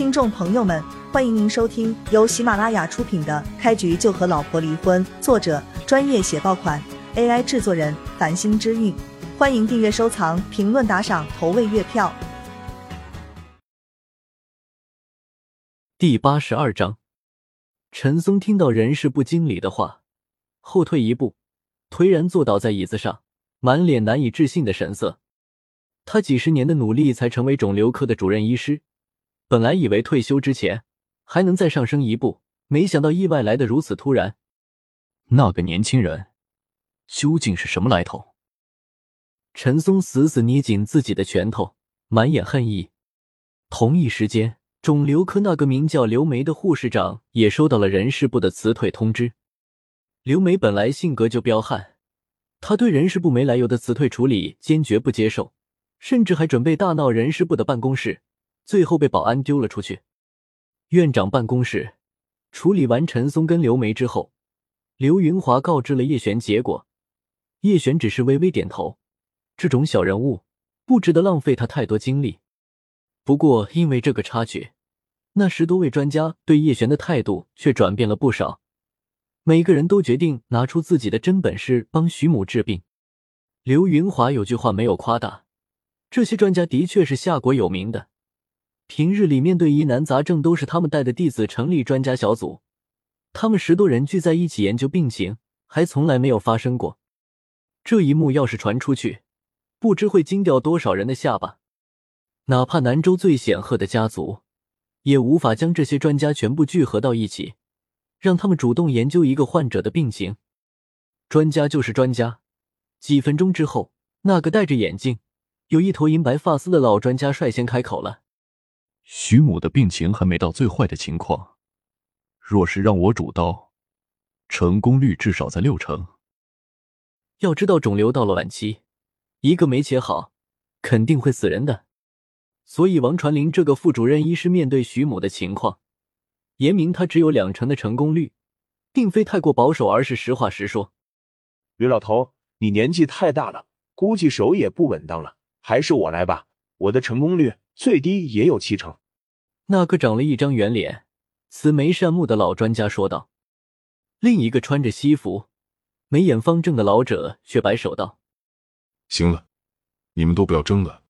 听众朋友们，欢迎您收听由喜马拉雅出品的《开局就和老婆离婚》，作者专业写爆款，AI 制作人繁星之韵。欢迎订阅、收藏、评论、打赏、投喂月票。第八十二章，陈松听到人事部经理的话，后退一步，颓然坐倒在椅子上，满脸难以置信的神色。他几十年的努力才成为肿瘤科的主任医师。本来以为退休之前还能再上升一步，没想到意外来的如此突然。那个年轻人究竟是什么来头？陈松死死捏紧自己的拳头，满眼恨意。同一时间，肿瘤科那个名叫刘梅的护士长也收到了人事部的辞退通知。刘梅本来性格就彪悍，她对人事部没来由的辞退处理坚决不接受，甚至还准备大闹人事部的办公室。最后被保安丢了出去。院长办公室处理完陈松跟刘梅之后，刘云华告知了叶璇结果。叶璇只是微微点头，这种小人物不值得浪费他太多精力。不过因为这个插曲，那十多位专家对叶璇的态度却转变了不少。每个人都决定拿出自己的真本事帮徐母治病。刘云华有句话没有夸大，这些专家的确是下国有名的。平日里面对疑难杂症，都是他们带的弟子成立专家小组。他们十多人聚在一起研究病情，还从来没有发生过。这一幕要是传出去，不知会惊掉多少人的下巴。哪怕南州最显赫的家族，也无法将这些专家全部聚合到一起，让他们主动研究一个患者的病情。专家就是专家。几分钟之后，那个戴着眼镜、有一头银白发丝的老专家率先开口了。徐母的病情还没到最坏的情况，若是让我主刀，成功率至少在六成。要知道，肿瘤到了晚期，一个没切好，肯定会死人的。所以，王传林这个副主任医师面对徐母的情况，言明他只有两成的成功率，并非太过保守，而是实话实说。吕老头，你年纪太大了，估计手也不稳当了，还是我来吧，我的成功率最低也有七成。那个长了一张圆脸、慈眉善目的老专家说道。另一个穿着西服、眉眼方正的老者却摆手道：“行了，你们都不要争了，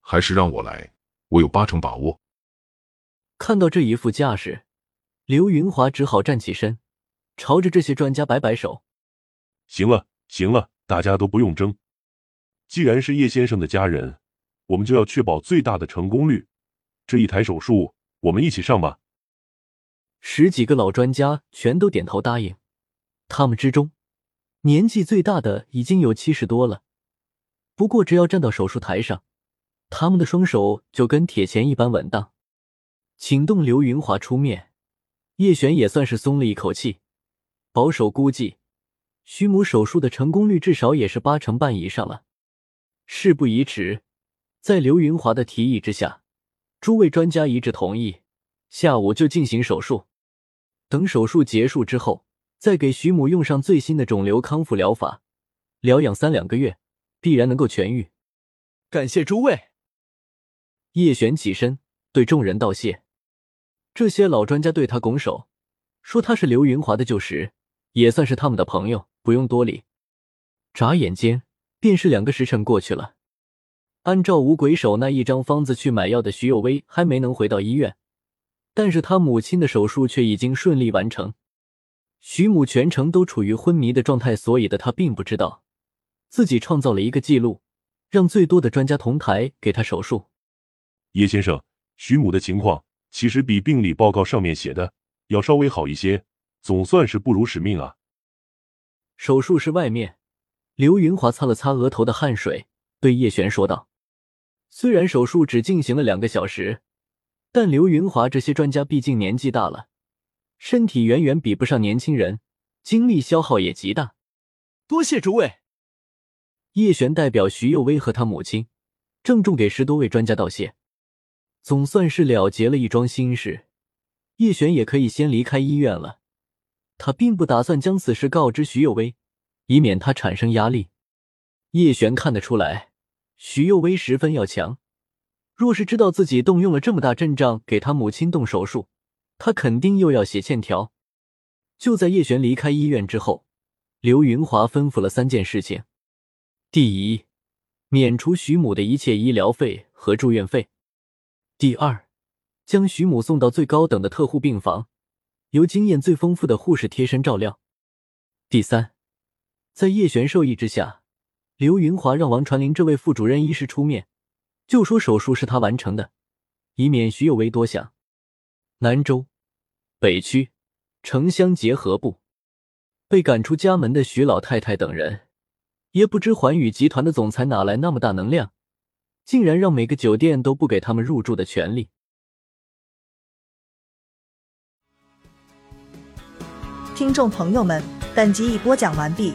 还是让我来，我有八成把握。”看到这一副架势，刘云华只好站起身，朝着这些专家摆摆手：“行了，行了，大家都不用争。既然是叶先生的家人，我们就要确保最大的成功率。这一台手术。”我们一起上吧。十几个老专家全都点头答应。他们之中，年纪最大的已经有七十多了。不过，只要站到手术台上，他们的双手就跟铁钳一般稳当。请动刘云华出面，叶璇也算是松了一口气。保守估计，徐母手术的成功率至少也是八成半以上了。事不宜迟，在刘云华的提议之下。诸位专家一致同意，下午就进行手术。等手术结束之后，再给徐母用上最新的肿瘤康复疗法，疗养三两个月，必然能够痊愈。感谢诸位。叶璇起身对众人道谢。这些老专家对他拱手，说他是刘云华的旧识，也算是他们的朋友，不用多礼。眨眼间，便是两个时辰过去了。按照五鬼手那一张方子去买药的徐有威还没能回到医院，但是他母亲的手术却已经顺利完成。徐母全程都处于昏迷的状态，所以的他并不知道自己创造了一个记录，让最多的专家同台给他手术。叶先生，徐母的情况其实比病理报告上面写的要稍微好一些，总算是不辱使命啊。手术室外面，刘云华擦了擦额头的汗水，对叶璇说道。虽然手术只进行了两个小时，但刘云华这些专家毕竟年纪大了，身体远远比不上年轻人，精力消耗也极大。多谢诸位。叶璇代表徐幼薇和他母亲，郑重给十多位专家道谢，总算是了结了一桩心事。叶璇也可以先离开医院了。他并不打算将此事告知徐幼薇，以免他产生压力。叶璇看得出来。徐幼薇十分要强，若是知道自己动用了这么大阵仗给他母亲动手术，他肯定又要写欠条。就在叶璇离开医院之后，刘云华吩咐了三件事情：第一，免除徐母的一切医疗费和住院费；第二，将徐母送到最高等的特护病房，由经验最丰富的护士贴身照料；第三，在叶璇授意之下，刘云华让王传林这位副主任医师出面，就说手术是他完成的，以免徐有为多想。南州北区城乡结合部被赶出家门的徐老太太等人，也不知环宇集团的总裁哪来那么大能量，竟然让每个酒店都不给他们入住的权利。听众朋友们，本集已播讲完毕，